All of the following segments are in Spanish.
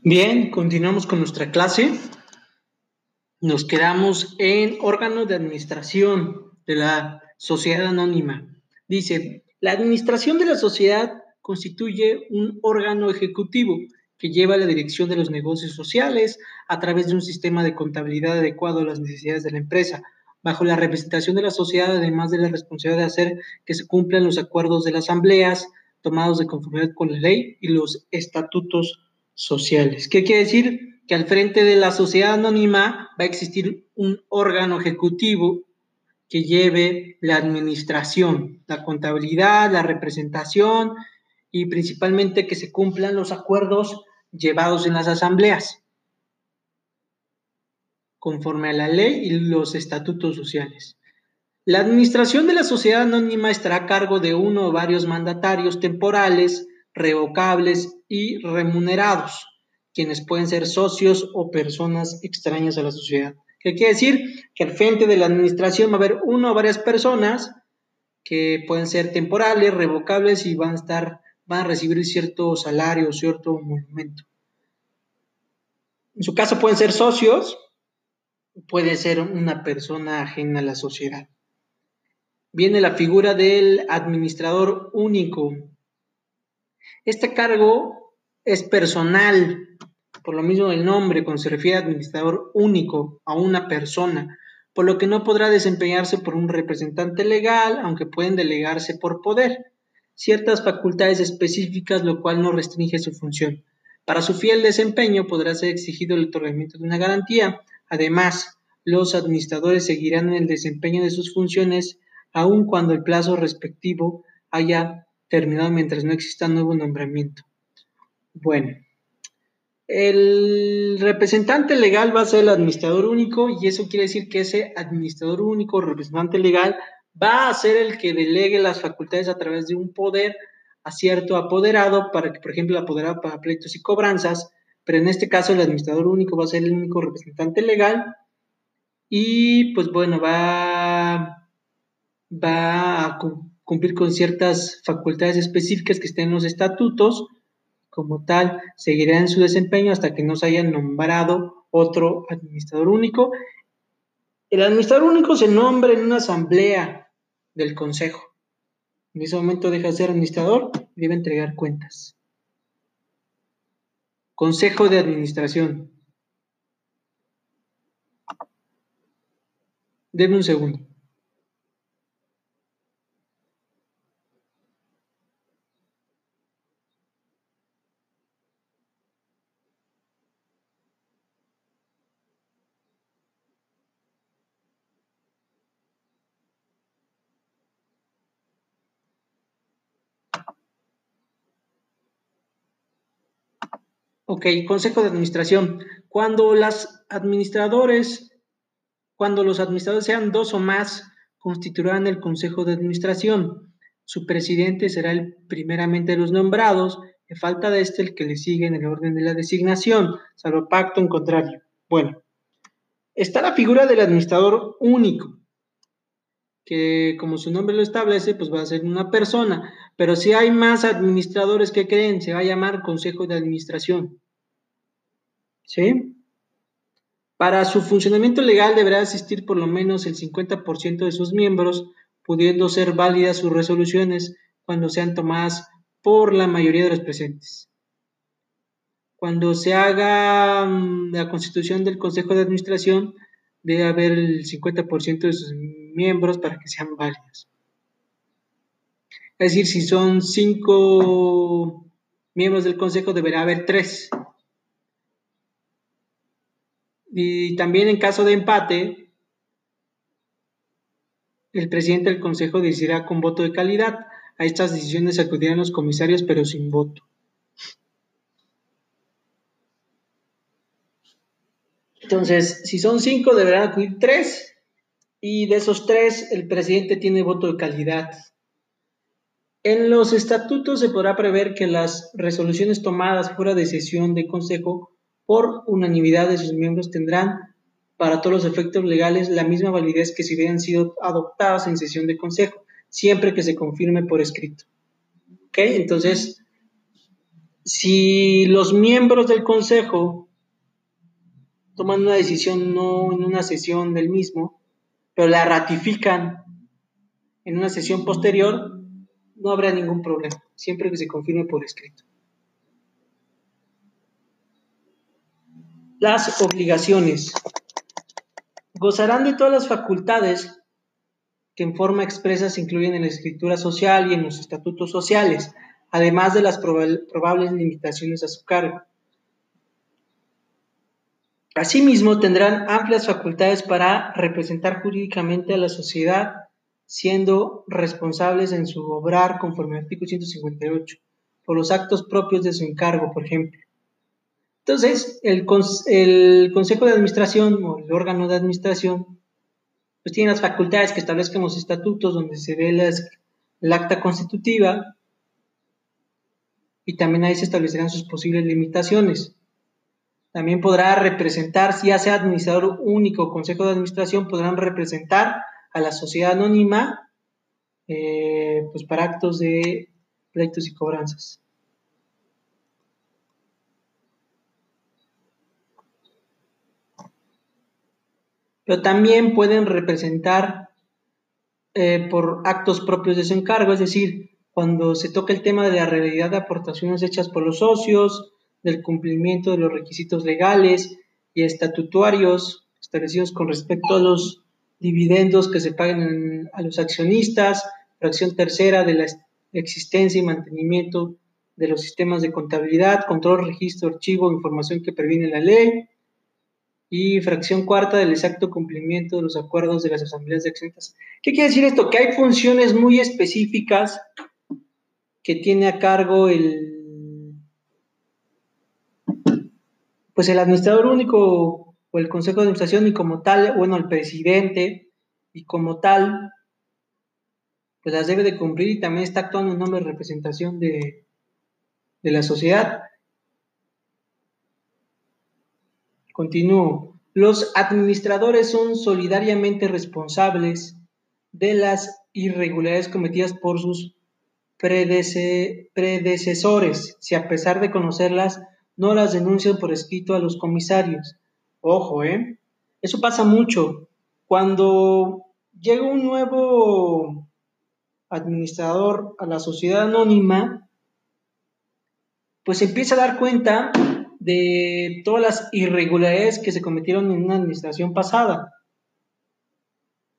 Bien, continuamos con nuestra clase. Nos quedamos en órgano de administración de la sociedad anónima. Dice, la administración de la sociedad constituye un órgano ejecutivo que lleva la dirección de los negocios sociales a través de un sistema de contabilidad adecuado a las necesidades de la empresa, bajo la representación de la sociedad, además de la responsabilidad de hacer que se cumplan los acuerdos de las asambleas tomados de conformidad con la ley y los estatutos sociales. ¿Qué quiere decir? Que al frente de la sociedad anónima va a existir un órgano ejecutivo que lleve la administración, la contabilidad, la representación y principalmente que se cumplan los acuerdos llevados en las asambleas conforme a la ley y los estatutos sociales. La administración de la sociedad anónima estará a cargo de uno o varios mandatarios temporales revocables y remunerados, quienes pueden ser socios o personas extrañas a la sociedad. ¿Qué quiere decir? Que al frente de la administración va a haber una o varias personas que pueden ser temporales, revocables y van a estar, van a recibir cierto salario, cierto monumento. En su caso pueden ser socios, puede ser una persona ajena a la sociedad. Viene la figura del administrador único, este cargo es personal, por lo mismo el nombre, cuando se refiere a administrador único, a una persona, por lo que no podrá desempeñarse por un representante legal, aunque pueden delegarse por poder ciertas facultades específicas, lo cual no restringe su función. Para su fiel desempeño podrá ser exigido el otorgamiento de una garantía. Además, los administradores seguirán en el desempeño de sus funciones aun cuando el plazo respectivo haya terminado mientras no exista nuevo nombramiento. Bueno, el representante legal va a ser el administrador único y eso quiere decir que ese administrador único, representante legal, va a ser el que delegue las facultades a través de un poder a cierto apoderado para que, por ejemplo, el apoderado para pleitos y cobranzas, pero en este caso el administrador único va a ser el único representante legal y pues bueno, va, va a cumplir con ciertas facultades específicas que estén en los estatutos, como tal, seguirá en su desempeño hasta que no se haya nombrado otro administrador único. El administrador único se nombra en una asamblea del consejo. En ese momento deja de ser administrador y debe entregar cuentas. Consejo de administración. Deme un segundo. Ok, consejo de administración. Cuando las administradores, cuando los administradores sean dos o más, constituirán el consejo de administración. Su presidente será el primeramente de los nombrados, y falta de este el que le sigue en el orden de la designación, salvo pacto en contrario. Bueno, está la figura del administrador único, que como su nombre lo establece, pues va a ser una persona. Pero si hay más administradores que creen, se va a llamar Consejo de Administración. ¿Sí? Para su funcionamiento legal deberá asistir por lo menos el 50% de sus miembros, pudiendo ser válidas sus resoluciones cuando sean tomadas por la mayoría de los presentes. Cuando se haga mm, la constitución del Consejo de Administración, debe haber el 50% de sus miembros para que sean válidos. Es decir, si son cinco miembros del consejo, deberá haber tres. Y también en caso de empate, el presidente del consejo decidirá con voto de calidad. A estas decisiones acudirán los comisarios, pero sin voto. Entonces, si son cinco, deberán acudir tres. Y de esos tres, el presidente tiene voto de calidad. En los estatutos se podrá prever que las resoluciones tomadas fuera de sesión de consejo por unanimidad de sus miembros tendrán para todos los efectos legales la misma validez que si hubieran sido adoptadas en sesión de consejo, siempre que se confirme por escrito. ¿Ok? Entonces, si los miembros del consejo toman una decisión no en una sesión del mismo, pero la ratifican en una sesión posterior, no habrá ningún problema, siempre que se confirme por escrito. Las obligaciones. Gozarán de todas las facultades que en forma expresa se incluyen en la escritura social y en los estatutos sociales, además de las probables limitaciones a su cargo. Asimismo, tendrán amplias facultades para representar jurídicamente a la sociedad, siendo responsables en su obrar conforme al artículo 158, por los actos propios de su encargo, por ejemplo. Entonces, el, Consejo de Administración o el órgano de administración, pues tiene las facultades que establezcan los estatutos donde se ve el acta constitutiva y también ahí se establecerán sus posibles limitaciones. También podrá representar, si ya sea administrador único o consejo de administración, podrán representar a la sociedad anónima eh, pues para actos de pleitos y cobranzas. Pero también pueden representar eh, por actos propios de su encargo, es decir, cuando se toca el tema de la realidad de aportaciones hechas por los socios, del cumplimiento de los requisitos legales y estatutarios establecidos con respecto a los dividendos que se paguen a los accionistas, fracción tercera de la existencia y mantenimiento de los sistemas de contabilidad, control, registro, archivo, información que previene la ley, y fracción cuarta del exacto cumplimiento de los acuerdos de las asambleas de accionistas. ¿Qué quiere decir esto? Que hay funciones muy específicas que tiene a cargo el pues el administrador único el consejo de administración y como tal, bueno, el presidente y como tal, pues las debe de cumplir y también está actuando en nombre de representación de, de la sociedad. Continúo. Los administradores son solidariamente responsables de las irregularidades cometidas por sus predecesores, si a pesar de conocerlas no las denuncian por escrito a los comisarios. Ojo, ¿eh? Eso pasa mucho. Cuando llega un nuevo administrador a la sociedad anónima, pues empieza a dar cuenta de todas las irregularidades que se cometieron en una administración pasada.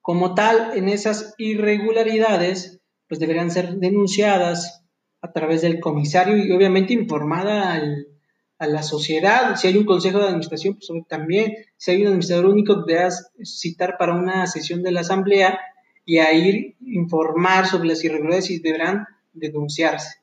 Como tal, en esas irregularidades, pues deberían ser denunciadas a través del comisario y obviamente informada al, a la sociedad. Si hay un consejo de administración, pues también. Si hay un administrador único, deberás citar para una sesión de la asamblea y a ir informar sobre las irregularidades y deberán denunciarse.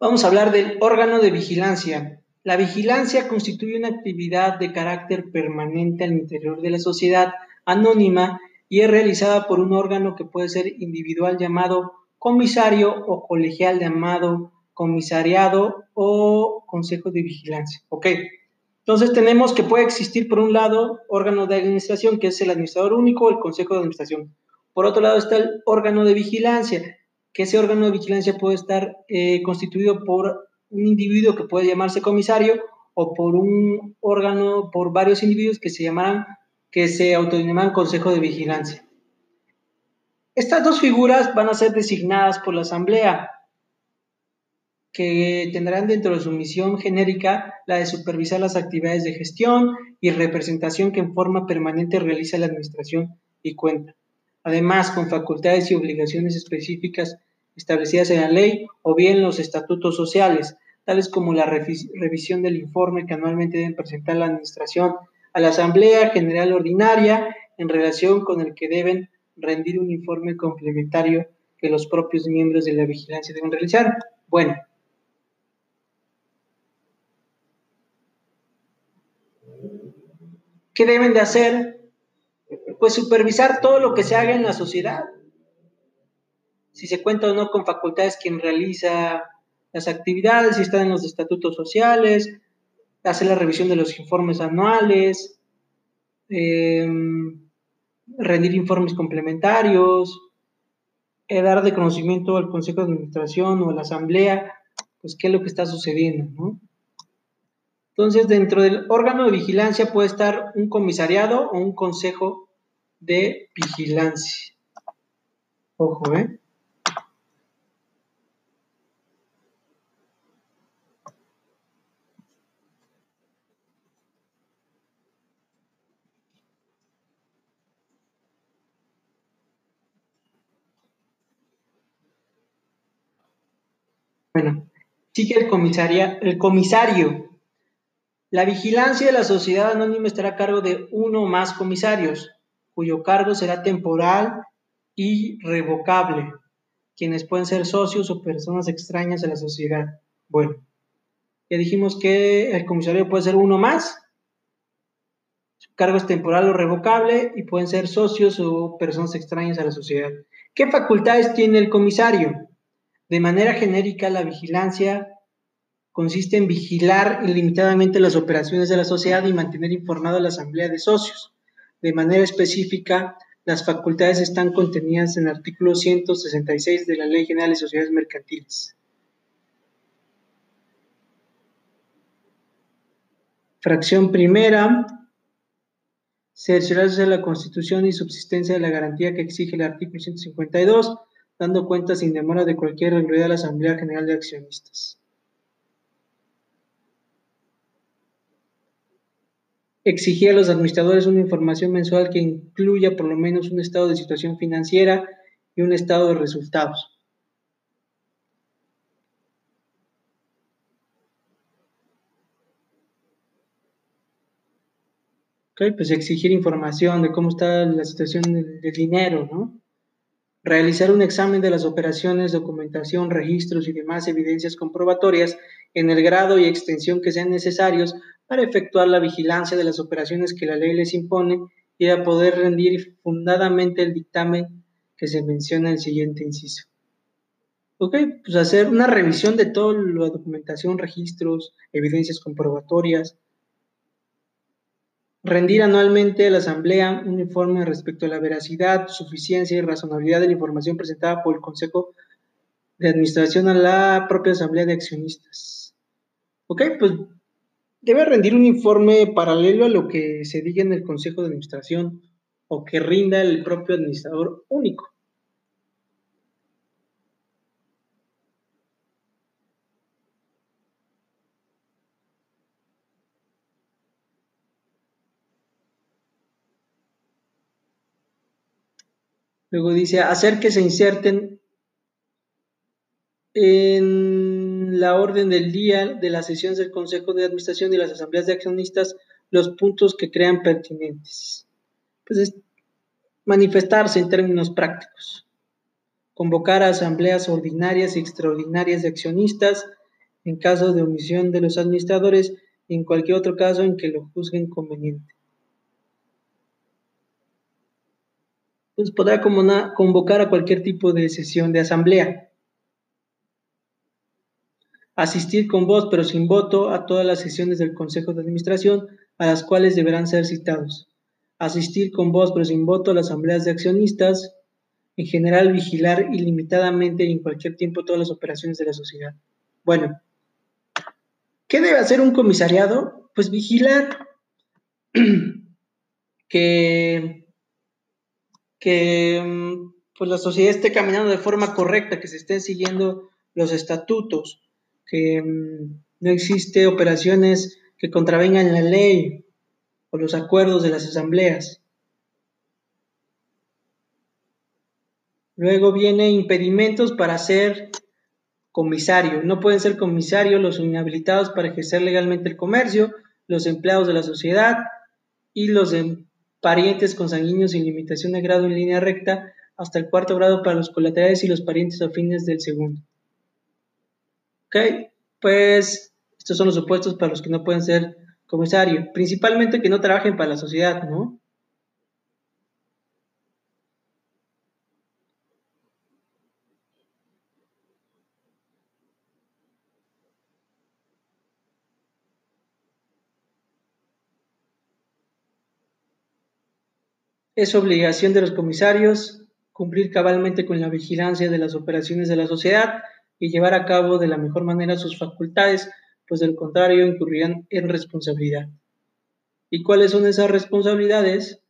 Vamos a hablar del órgano de vigilancia. La vigilancia constituye una actividad de carácter permanente al interior de la sociedad anónima y es realizada por un órgano que puede ser individual llamado comisario o colegial llamado comisariado o consejo de vigilancia. ¿Ok? Entonces tenemos que puede existir por un lado órgano de administración, que es el administrador único, el consejo de administración. Por otro lado está el órgano de vigilancia, que ese órgano de vigilancia puede estar eh, constituido por un individuo que puede llamarse comisario o por un órgano, por varios individuos que se llamarán, que se autodenoman consejo de vigilancia. Estas dos figuras van a ser designadas por la Asamblea, que tendrán dentro de su misión genérica la de supervisar las actividades de gestión y representación que en forma permanente realiza la Administración y cuenta. Además, con facultades y obligaciones específicas establecidas en la ley o bien los estatutos sociales, tales como la revisión del informe que anualmente deben presentar la Administración a la Asamblea General Ordinaria en relación con el que deben rendir un informe complementario que los propios miembros de la vigilancia deben realizar. Bueno, ¿qué deben de hacer? Pues supervisar todo lo que se haga en la sociedad. Si se cuenta o no con facultades quien realiza las actividades, si están en los estatutos sociales, hacer la revisión de los informes anuales, eh, rendir informes complementarios, eh, dar de conocimiento al Consejo de Administración o a la Asamblea, pues qué es lo que está sucediendo, ¿no? Entonces, dentro del órgano de vigilancia puede estar un comisariado o un consejo de vigilancia. Ojo, ¿eh? Bueno, sigue el, comisaria, el comisario. La vigilancia de la sociedad anónima estará a cargo de uno o más comisarios, cuyo cargo será temporal y revocable, quienes pueden ser socios o personas extrañas a la sociedad. Bueno, ya dijimos que el comisario puede ser uno más, su cargo es temporal o revocable y pueden ser socios o personas extrañas a la sociedad. ¿Qué facultades tiene el comisario? De manera genérica, la vigilancia consiste en vigilar ilimitadamente las operaciones de la sociedad y mantener informada a la asamblea de socios. De manera específica, las facultades están contenidas en el artículo 166 de la Ley General de Sociedades Mercantiles. Fracción primera, cerciorarse de la Constitución y subsistencia de la garantía que exige el artículo 152 dando cuenta sin demora de cualquier irregularidad a la Asamblea General de Accionistas. Exigir a los administradores una información mensual que incluya por lo menos un estado de situación financiera y un estado de resultados. Ok, pues exigir información de cómo está la situación del dinero, ¿no? Realizar un examen de las operaciones, documentación, registros y demás evidencias comprobatorias en el grado y extensión que sean necesarios para efectuar la vigilancia de las operaciones que la ley les impone y a poder rendir fundadamente el dictamen que se menciona en el siguiente inciso. Ok, pues hacer una revisión de toda la documentación, registros, evidencias comprobatorias, rendir anualmente a la Asamblea un informe respecto a la veracidad, suficiencia y razonabilidad de la información presentada por el Consejo de Administración a la propia Asamblea de Accionistas. Ok, pues debe rendir un informe paralelo a lo que se diga en el Consejo de Administración o que rinda el propio administrador único. Luego dice, hacer que se inserten en la orden del día de las sesiones del Consejo de Administración y las asambleas de accionistas los puntos que crean pertinentes. Pues es manifestarse en términos prácticos. Convocar a asambleas ordinarias y extraordinarias de accionistas en caso de omisión de los administradores y en cualquier otro caso en que lo juzguen conveniente. Pues podrá convocar a cualquier tipo de sesión de asamblea. Asistir con voz pero sin voto a todas las sesiones del Consejo de Administración a las cuales deberán ser citados. Asistir con voz pero sin voto a las asambleas de accionistas. En general, vigilar ilimitadamente y en cualquier tiempo todas las operaciones de la sociedad. Bueno, ¿qué debe hacer un comisariado? Pues vigilar que que mm, pues la sociedad esté caminando de forma correcta, que se estén siguiendo los estatutos, que mm, no existe operaciones que contravengan la ley o los acuerdos de las asambleas. Luego viene impedimentos para ser comisario. No pueden ser comisarios los inhabilitados para ejercer legalmente el comercio, los empleados de la sociedad y los em, parientes consanguíneos sin limitación de grado en línea recta hasta el cuarto grado para los colaterales y los parientes afines del segundo. Ok, pues estos son los supuestos para los que no pueden ser comisario, principalmente que no trabajen para la sociedad, ¿no? Es obligación de los comisarios cumplir cabalmente con la vigilancia de las operaciones de la sociedad y llevar a cabo de la mejor manera sus facultades, pues del contrario incurrirán en responsabilidad. ¿Y cuáles son esas responsabilidades?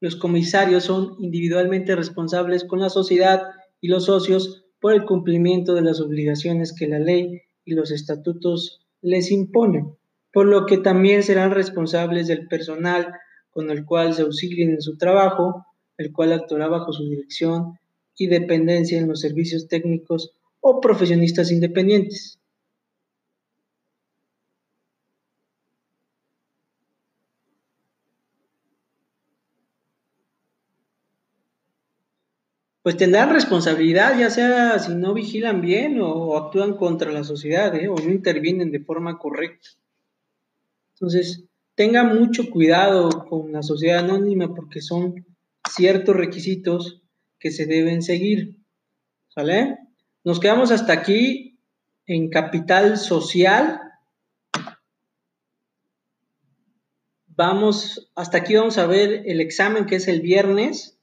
Los comisarios son individualmente responsables con la sociedad y los socios por el cumplimiento de las obligaciones que la ley y los estatutos les imponen, por lo que también serán responsables del personal con el cual se auxilien en su trabajo, el cual actuará bajo su dirección y dependencia en los servicios técnicos o profesionistas independientes. Pues tendrán responsabilidad, ya sea si no vigilan bien o, actúan contra la sociedad ¿eh? o no intervienen de forma correcta. Entonces, tenga mucho cuidado con la sociedad anónima porque son ciertos requisitos que se deben seguir. ¿Sale? Nos quedamos hasta aquí en capital social. Vamos, hasta aquí vamos a ver el examen que es el viernes.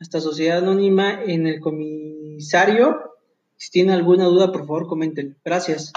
Esta sociedad anónima en el comisario. Si tienen alguna duda, por favor, comenten. Gracias.